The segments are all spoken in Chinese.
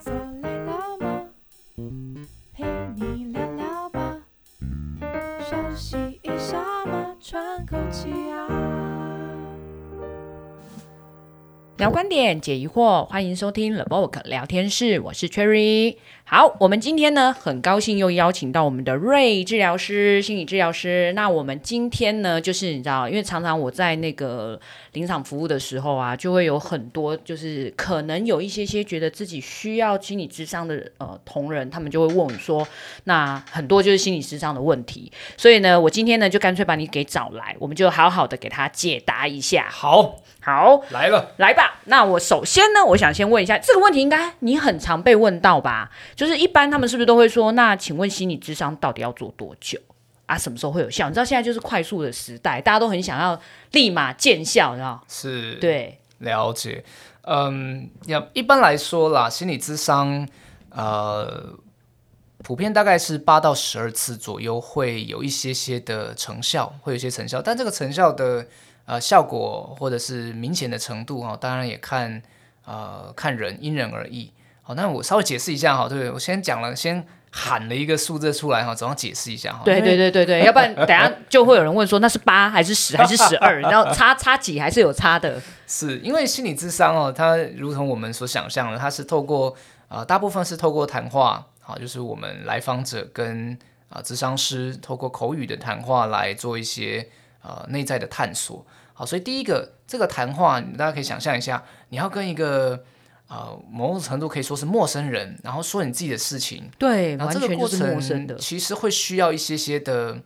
坐累了吗？陪你聊聊吧，休息一下嘛，喘口气呀。聊观点，解疑惑，欢迎收听 The Vogue 聊天室，我是 Cherry。好，我们今天呢，很高兴又邀请到我们的 Ray 治疗师，心理治疗师。那我们今天呢，就是你知道，因为常常我在那个临场服务的时候啊，就会有很多，就是可能有一些些觉得自己需要心理咨商的呃同仁，他们就会问我说，那很多就是心理咨商的问题。所以呢，我今天呢，就干脆把你给找来，我们就好好的给他解答一下。好，好，来了，来吧。那我首先呢，我想先问一下这个问题，应该你很常被问到吧？就是一般他们是不是都会说，那请问心理智商到底要做多久啊？什么时候会有效？你知道现在就是快速的时代，大家都很想要立马见效，你知道？是，对，了解。嗯，要一般来说啦，心理智商，呃，普遍大概是八到十二次左右会有一些些的成效，会有一些成效，但这个成效的。呃，效果或者是明显的程度哈，当然也看呃看人，因人而异。好，那我稍微解释一下哈，对，我先讲了，先喊了一个数字出来哈，总要解释一下哈。对对对对对，要不然等下 就会有人问说那是八还是十还是十二，然后差差几还是有差的。是因为心理智商哦，它如同我们所想象的，它是透过呃大部分是透过谈话，好，就是我们来访者跟啊、呃、咨商师透过口语的谈话来做一些呃内在的探索。好，所以第一个这个谈话，大家可以想象一下，你要跟一个呃某种程度可以说是陌生人，然后说你自己的事情，对，然后这个过程其实会需要一些些的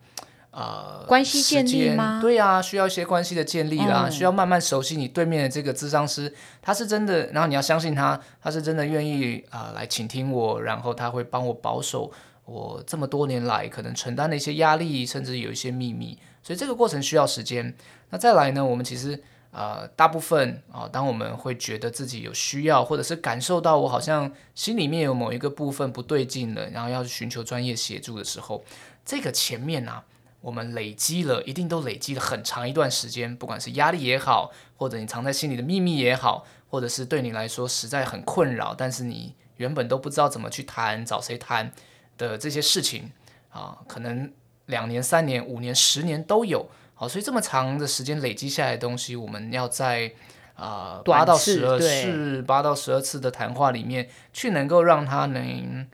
呃关系建立吗？对啊，需要一些关系的建立啦，嗯、需要慢慢熟悉你对面的这个咨商师，他是真的，然后你要相信他，他是真的愿意啊、呃、来倾听我，然后他会帮我保守我这么多年来可能承担的一些压力，甚至有一些秘密，所以这个过程需要时间。那再来呢？我们其实呃，大部分啊、当我们会觉得自己有需要，或者是感受到我好像心里面有某一个部分不对劲了，然后要去寻求专业协助的时候，这个前面呢、啊，我们累积了一定都累积了很长一段时间，不管是压力也好，或者你藏在心里的秘密也好，或者是对你来说实在很困扰，但是你原本都不知道怎么去谈，找谁谈的这些事情啊、呃，可能两年、三年、五年、十年都有。好，所以这么长的时间累积下来的东西，我们要在啊八到十二次、八到十二次的谈话里面，去能够让他能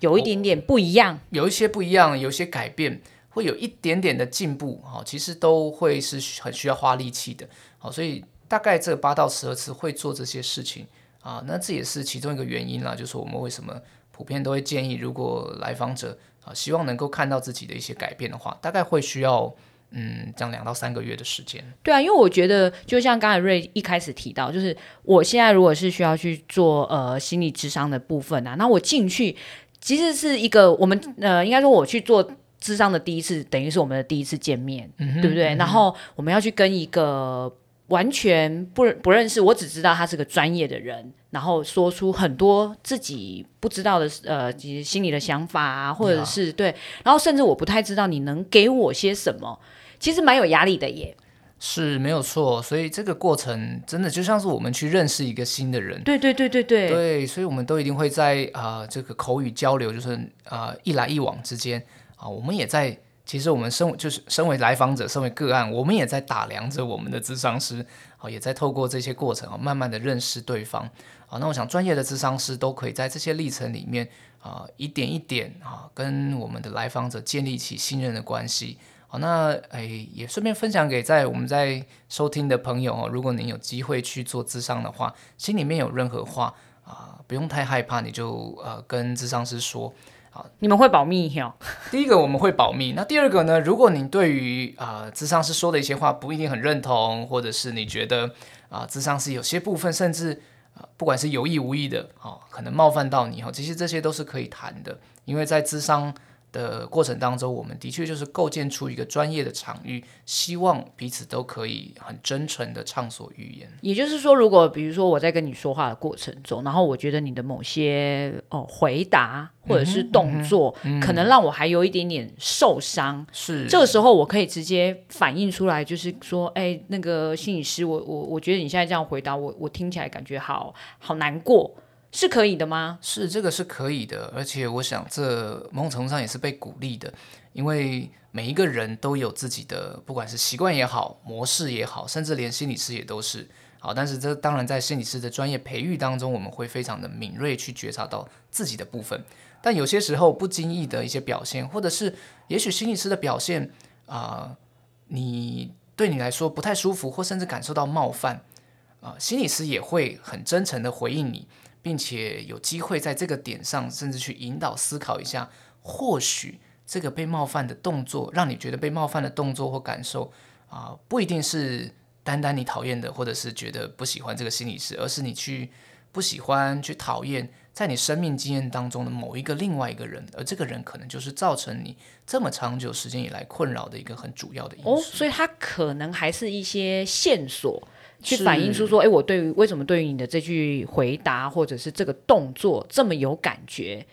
有一点点不一样，有一些不一样，有一些改变，会有一点点的进步。好，其实都会是很需要花力气的。好，所以大概这八到十二次会做这些事情啊，那这也是其中一个原因啦，就是我们为什么普遍都会建议，如果来访者啊希望能够看到自己的一些改变的话，大概会需要。嗯，这样两到三个月的时间。对啊，因为我觉得，就像刚才瑞一开始提到，就是我现在如果是需要去做呃心理智商的部分啊，那我进去其实是一个我们呃应该说我去做智商的第一次，等于是我们的第一次见面，嗯、对不对？嗯、然后我们要去跟一个完全不不认识，我只知道他是个专业的人，然后说出很多自己不知道的呃其实心里的想法啊，或者是、嗯、对，然后甚至我不太知道你能给我些什么。其实蛮有压力的耶，是没有错，所以这个过程真的就像是我们去认识一个新的人，对对对对对，对，所以我们都一定会在啊、呃、这个口语交流，就是啊、呃、一来一往之间啊、呃，我们也在，其实我们身就是身为来访者，身为个案，我们也在打量着我们的咨商师，好、也在透过这些过程啊、慢慢的认识对方，啊、呃，那我想专业的咨商师都可以在这些历程里面啊、一点一点啊、跟我们的来访者建立起信任的关系。好，那哎，也顺便分享给在我们在收听的朋友哦。如果您有机会去做咨商的话，心里面有任何话啊、不用太害怕，你就呃跟咨商师说。好，你们会保密哟。第一个我们会保密。那第二个呢？如果你对于啊、呃、咨商师说的一些话不一定很认同，或者是你觉得啊、呃、咨商师有些部分甚至啊、呃、不管是有意无意的哦，可能冒犯到你哦，其实这些都是可以谈的，因为在智商。的过程当中，我们的确就是构建出一个专业的场域，希望彼此都可以很真诚的畅所欲言。也就是说，如果比如说我在跟你说话的过程中，然后我觉得你的某些哦回答或者是动作，嗯嗯嗯、可能让我还有一点点受伤，是这个时候我可以直接反映出来，就是说，哎，那个心理师，我我我觉得你现在这样回答我，我听起来感觉好好难过。是可以的吗？是，这个是可以的，而且我想这某种程度上也是被鼓励的，因为每一个人都有自己的，不管是习惯也好，模式也好，甚至连心理师也都是。好，但是这当然在心理师的专业培育当中，我们会非常的敏锐去觉察到自己的部分。但有些时候不经意的一些表现，或者是也许心理师的表现啊、你对你来说不太舒服，或甚至感受到冒犯啊、心理师也会很真诚的回应你，并且有机会在这个点上，甚至去引导思考一下，或许这个被冒犯的动作，让你觉得被冒犯的动作或感受啊、不一定是。单单你讨厌的，或者是觉得不喜欢这个心理师，而是你去不喜欢、去讨厌，在你生命经验当中的某一个另外一个人，而这个人可能就是造成你这么长久时间以来困扰的一个很主要的因素。哦，所以他可能还是一些线索，去反映出说，哎，我对于为什么对于你的这句回答或者是这个动作这么有感觉，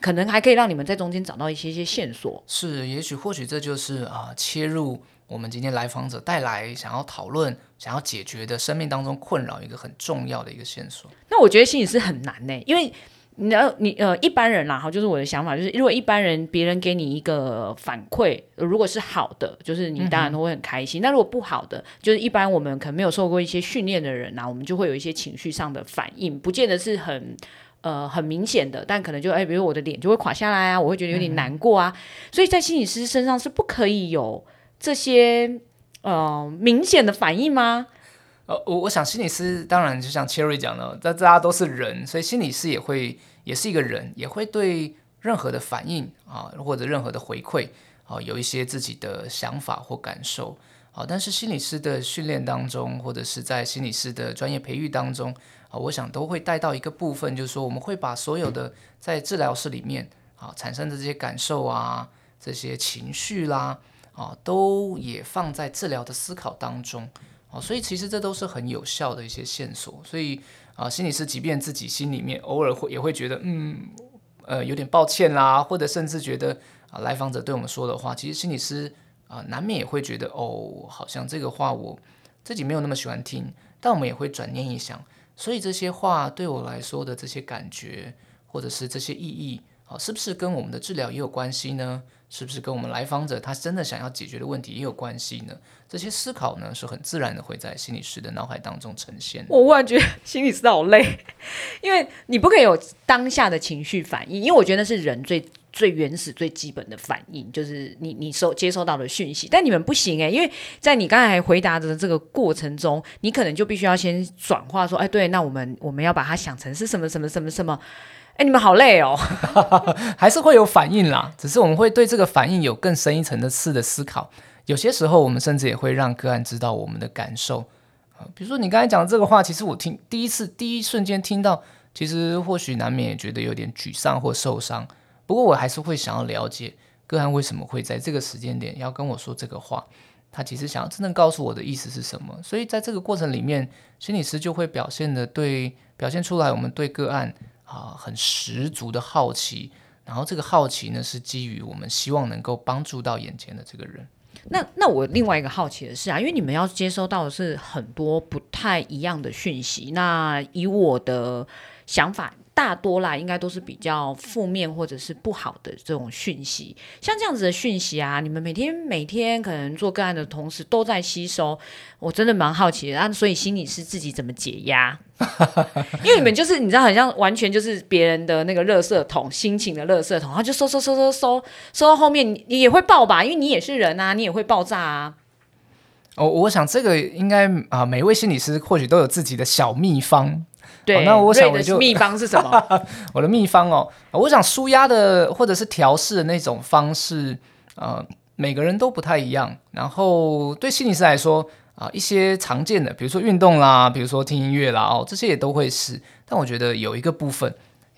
可能还可以让你们在中间找到一些一些线索。是，也许或许这就是啊、呃，切入。我们今天来访者带来想要讨论、想要解决的生命当中困扰一个很重要的一个线索。那我觉得心理师很难呢，因为你要你呃一般人啦哈，就是我的想法就是，如果一般人别人给你一个反馈，如果是好的，就是你当然都会很开心。那、如果不好的，就是一般我们可能没有受过一些训练的人呐，我们就会有一些情绪上的反应，不见得是很呃很明显的，但可能就哎，比如我的脸就会垮下来啊，我会觉得有点难过啊。所以在心理师身上是不可以有。这些呃明显的反应吗？呃，我我想心理师当然就像 Cherry 讲的，大大家都是人，所以心理师也会也是一个人，也会对任何的反应啊或者任何的回馈啊有一些自己的想法或感受啊。但是心理师的训练当中，或者是在心理师的专业培育当中啊，我想都会带到一个部分，就是说我们会把所有的在治疗室里面啊产生的这些感受啊、这些情绪啦。啊，都也放在治疗的思考当中，哦，所以其实这都是很有效的一些线索。所以啊，心理师即便自己心里面偶尔会也会觉得，嗯，呃，有点抱歉啦，或者甚至觉得啊，来访者对我们说的话，其实心理师啊，难免也会觉得，哦，好像这个话我自己没有那么喜欢听。但我们也会转念一想，所以这些话对我来说的这些感觉，或者是这些意义，啊，是不是跟我们的治疗也有关系呢？是不是跟我们来访者他真的想要解决的问题也有关系呢？这些思考呢，是很自然的会在心理师的脑海当中呈现。我忽然觉得 心理师好累，因为你不可以有当下的情绪反应，因为我觉得那是人最最原始、最基本的反应，就是你你收接收到的讯息。但你们不行诶，因为在你刚才回答的这个过程中，你可能就必须要先转化说，哎，对，那我们我们要把它想成是什么什么什么什么。哎，你们好累哦，还是会有反应啦。只是我们会对这个反应有更深一层的次的思考。有些时候，我们甚至也会让个案知道我们的感受。比如说你刚才讲的这个话，其实我听第一次第一瞬间听到，其实或许难免也觉得有点沮丧或受伤。不过我还是会想要了解个案为什么会在这个时间点要跟我说这个话。他其实想要真正告诉我的意思是什么？所以在这个过程里面，心理师就会表现的对表现出来，我们对个案。啊，很十足的好奇，然后这个好奇呢，是基于我们希望能够帮助到眼前的这个人。那那我另外一个好奇的是啊，因为你们要接收到的是很多不太一样的讯息，那以我的想法。大多啦，应该都是比较负面或者是不好的这种讯息。像这样子的讯息啊，你们每天每天可能做个案的同时都在吸收，我真的蛮好奇的啊。所以心理师自己怎么解压？因为你们就是你知道，好像完全就是别人的那个垃圾桶，心情的垃圾桶，然后就收收收收收，收到后面你也会爆吧？因为你也是人啊，你也会爆炸啊。哦，我想这个应该啊，每位心理师或许都有自己的小秘方。对，哦、那我想我就秘方是什么？我的秘方哦，我想舒压的或者是调试的那种方式，呃，每个人都不太一样。然后对心理师来说啊、呃，一些常见的，比如说运动啦，比如说听音乐啦，哦，这些也都会是。但我觉得有一个部分，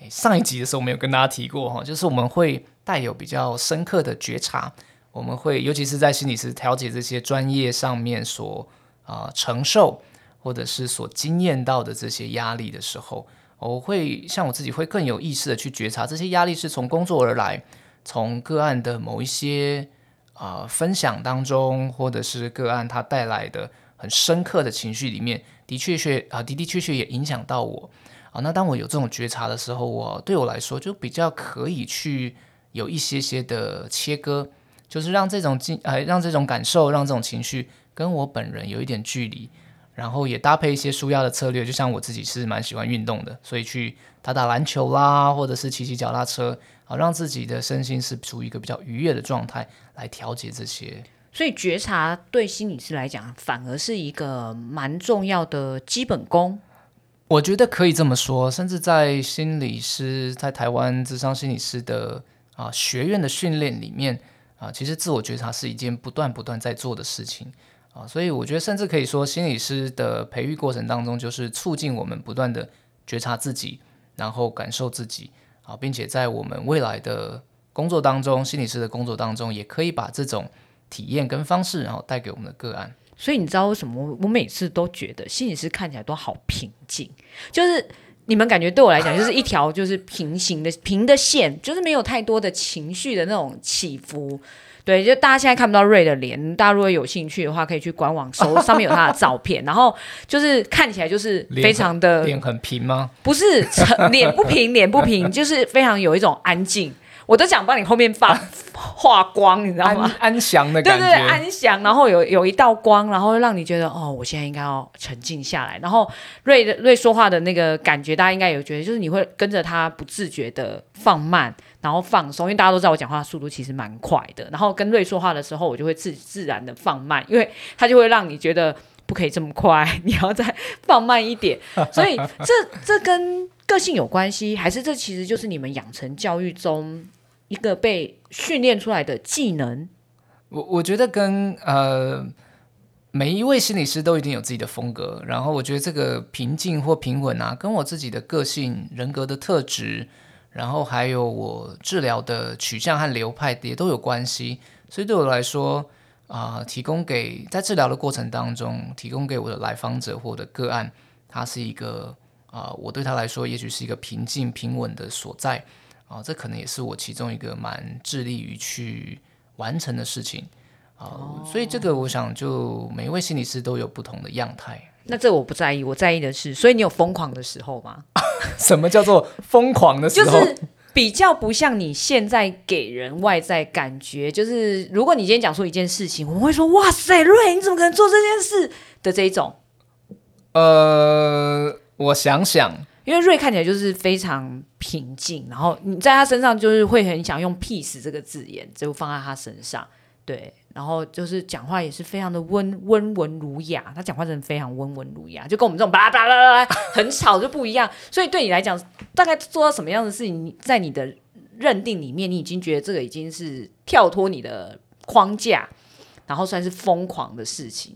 上一集的时候没有跟大家提过哈、哦，就是我们会带有比较深刻的觉察，我们会尤其是在心理师调节这些专业上面所啊、呃、承受。或者是所经验到的这些压力的时候，我会像我自己会更有意识的去觉察这些压力是从工作而来，从个案的某一些啊、分享当中，或者是个案它带来的很深刻的情绪里面，的确确啊的的确确也影响到我。啊，那当我有这种觉察的时候，我对我来说就比较可以去有一些些的切割，就是让这种经呃，让这种感受，让这种情绪跟我本人有一点距离，然后也搭配一些舒压的策略。就像我自己是蛮喜欢运动的，所以去打打篮球啦，或者是骑骑脚踏车，好让自己的身心是处于一个比较愉悦的状态来调节这些。所以觉察对心理师来讲，反而是一个蛮重要的基本功。我觉得可以这么说，甚至在心理师在台湾智商心理师的啊学院的训练里面啊，其实自我觉察是一件不断不断在做的事情啊，所以我觉得甚至可以说，心理师的培育过程当中，就是促进我们不断的觉察自己，然后感受自己啊，并且在我们未来的工作当中，心理师的工作当中，也可以把这种体验跟方式，然后带给我们的个案。所以你知道为什么我每次都觉得心理师看起来都好平静？就是你们感觉对我来讲，就是一条就是平行的平的线，就是没有太多的情绪的那种起伏。对，就大家现在看不到瑞的脸，大家如果有兴趣的话，可以去官网搜，上面有他的照片。然后就是看起来就是非常的脸很，平吗？不是，脸不平，脸不平，就是非常有一种安静。我都想帮你后面发画光，你知道吗？安详的感觉，对对，安详。然后有有一道光，然后让你觉得哦，我现在应该要沉静下来。然后瑞的瑞说话的那个感觉，大家应该有觉得，就是你会跟着他不自觉的放慢，然后放松。因为大家都知道我讲话速度其实蛮快的。然后跟瑞说话的时候，我就会自自然的放慢，因为他就会让你觉得不可以这么快，你要再放慢一点。所以这这跟个性有关系，还是这其实就是你们养成教育中一个被训练出来的技能？我我觉得跟呃每一位心理师都一定有自己的风格，然后我觉得这个平静或平稳啊，跟我自己的个性、人格的特质，然后还有我治疗的取向和流派也都有关系。所以对我来说啊、提供给在治疗的过程当中，提供给我的来访者或者个案，它是一个。啊、我对他来说，也许是一个平静平稳的所在啊、这可能也是我其中一个蛮致力于去完成的事情啊、所以这个，我想就每一位心理师都有不同的样态。那这我不在意，我在意的是，所以你有疯狂的时候吗？什么叫做疯狂的时候？就是比较不像你现在给人外在感觉，就是如果你今天讲出一件事情，我们会说哇塞，瑞，你怎么可能做这件事的这一种？呃。我想想，因为瑞看起来就是非常平静，然后你在他身上就是会很想用 “peace” 这个字眼，就放在他身上，对，然后就是讲话也是非常的温温文儒雅，他讲话真的非常温文儒雅，就跟我们这种巴拉巴拉巴拉很吵就不一样。所以对你来讲，大概做到什么样的事情，在你的认定里面，你已经觉得这个已经是跳脱你的框架，然后算是疯狂的事情。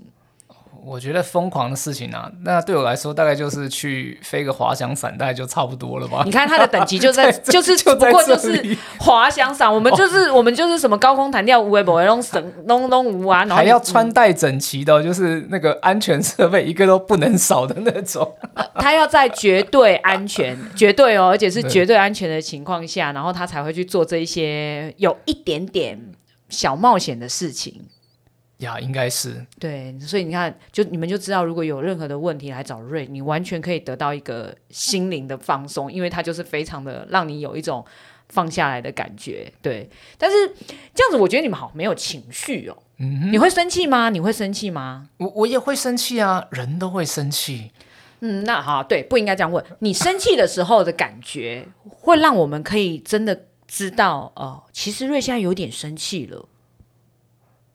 我觉得疯狂的事情啊，那对我来说大概就是去飞个滑翔伞，大概就差不多了吧。你看它的等级就在，在就是就不过就是滑翔伞，我们就是、哦、我们就是什么高空弹跳无为不为弄绳弄弄无啊，然后还要穿戴整齐的，就是那个安全设备一个都不能少的那种。他要在绝对安全、绝对哦，而且是绝对安全的情况下，然后他才会去做这一些有一点点小冒险的事情。呀，应该是对，所以你看，就你们就知道，如果有任何的问题来找瑞，你完全可以得到一个心灵的放松，因为他就是非常的让你有一种放下来的感觉。对，但是这样子，我觉得你们好没有情绪哦。嗯，你会生气吗？你会生气吗？我我也会生气啊，人都会生气。嗯，那好，对，不应该这样问。你生气的时候的感觉，会让我们可以真的知道，哦、呃，其实瑞现在有点生气了。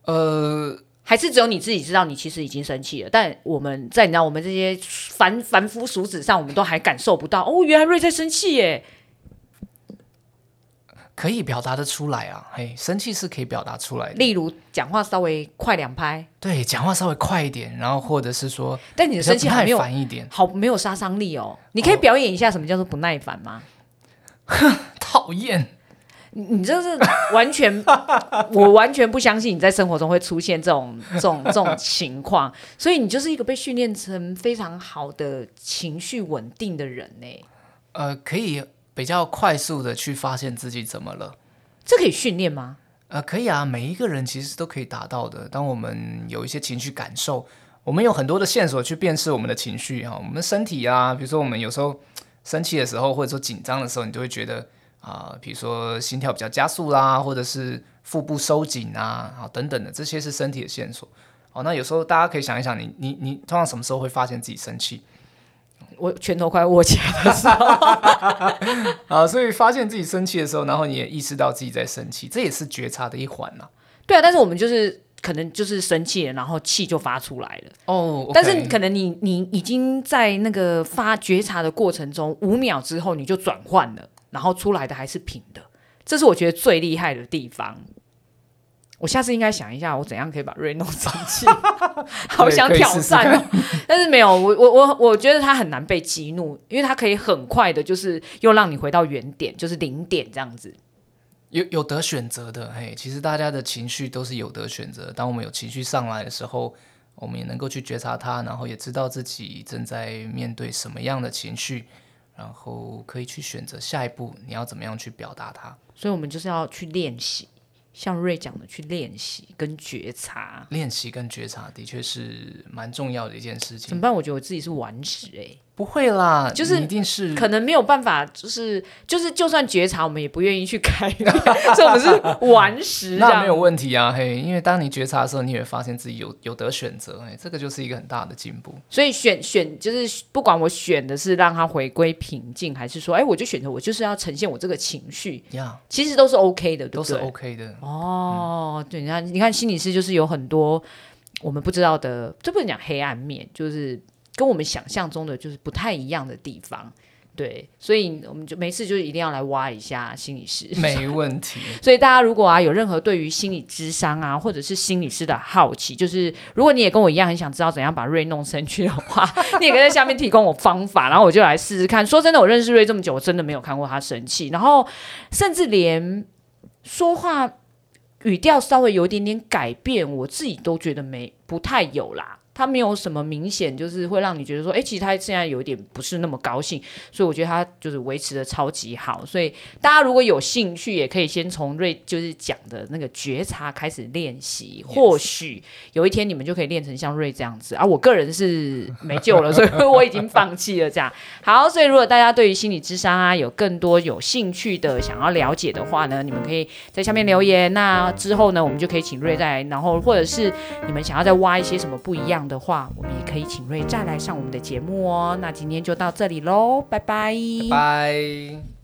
呃，还是只有你自己知道，你其实已经生气了。但我们在你知道，我们这些凡凡夫俗子上，我们都还感受不到。哦，原来瑞在生气耶！可以表达的出来啊，嘿，生气是可以表达出来的。例如，讲话稍微快两拍，对，讲话稍微快一点，然后或者是说，但你的生气还没有烦一点，好没有杀伤力哦。你可以表演一下什么叫做不耐烦吗？哼、哦，讨厌。你你这是完全，我完全不相信你在生活中会出现这种这种这种情况，所以你就是一个被训练成非常好的情绪稳定的人呢。呃，可以比较快速的去发现自己怎么了，这可以训练吗？呃，可以啊，每一个人其实都可以达到的。当我们有一些情绪感受，我们有很多的线索去辨识我们的情绪哈，我们的身体啊，比如说我们有时候。生气的时候，或者说紧张的时候，你就会觉得啊、呃，比如说心跳比较加速啦，或者是腹部收紧啊，啊等等的，这些是身体的线索。哦，那有时候大家可以想一想你，你你你通常什么时候会发现自己生气？我拳头快握起来的时候。啊，所以发现自己生气的时候，然后你也意识到自己在生气，这也是觉察的一环呐。对啊，但是我们就是可能就是生气了，然后气就发出来了。哦，okay、但是可能你你已经在那个发觉察的过程中，五秒之后你就转换了，然后出来的还是平的，这是我觉得最厉害的地方。我下次应该想一下，我怎样可以把瑞弄生气？好想挑战哦，但是没有，我我我我觉得他很难被激怒，因为他可以很快的，就是又让你回到原点，就是零点这样子。有有得选择的，嘿，其实大家的情绪都是有得选择。当我们有情绪上来的时候，我们也能够去觉察它，然后也知道自己正在面对什么样的情绪，然后可以去选择下一步你要怎么样去表达它。所以，我们就是要去练习。像瑞讲的，去练习跟觉察，练习跟觉察的确是蛮重要的一件事情。怎么办？我觉得我自己是顽石哎、欸。不会啦，就是一定是可能没有办法，就是就是就算觉察，我们也不愿意去改变，所以我们是顽石。那没有问题啊，嘿，因为当你觉察的时候，你也会发现自己有有得选择，哎，这个就是一个很大的进步。所以选选就是不管我选的是让他回归平静，还是说，哎，我就选择我就是要呈现我这个情绪，呀，其实都是 OK 的，对对？都是 OK 的。哦，嗯、对，你看，你看，心理师就是有很多我们不知道的，这不能讲黑暗面，就是。跟我们想象中的就是不太一样的地方，对，所以我们就没事就一定要来挖一下心理师，没问题。所以大家如果啊有任何对于心理智商啊或者是心理师的好奇，就是如果你也跟我一样很想知道怎样把瑞弄生去的话，你也可以在下面提供我方法，然后我就来试试看。说真的，我认识瑞这么久，我真的没有看过他生气，然后甚至连说话语调稍微有一点点改变，我自己都觉得没不太有啦。他没有什么明显，就是会让你觉得说，哎，其实他现在有一点不是那么高兴，所以我觉得他就是维持的超级好。所以大家如果有兴趣，也可以先从瑞就是讲的那个觉察开始练习，或许有一天你们就可以练成像瑞这样子啊。我个人是没救了，所以我已经放弃了这样。好，所以如果大家对于心理智商啊有更多有兴趣的想要了解的话呢，你们可以在下面留言。那之后呢，我们就可以请瑞再来，然后或者是你们想要再挖一些什么不一样的话，我们也可以请瑞再来上我们的节目哦。那今天就到这里喽，拜，拜拜。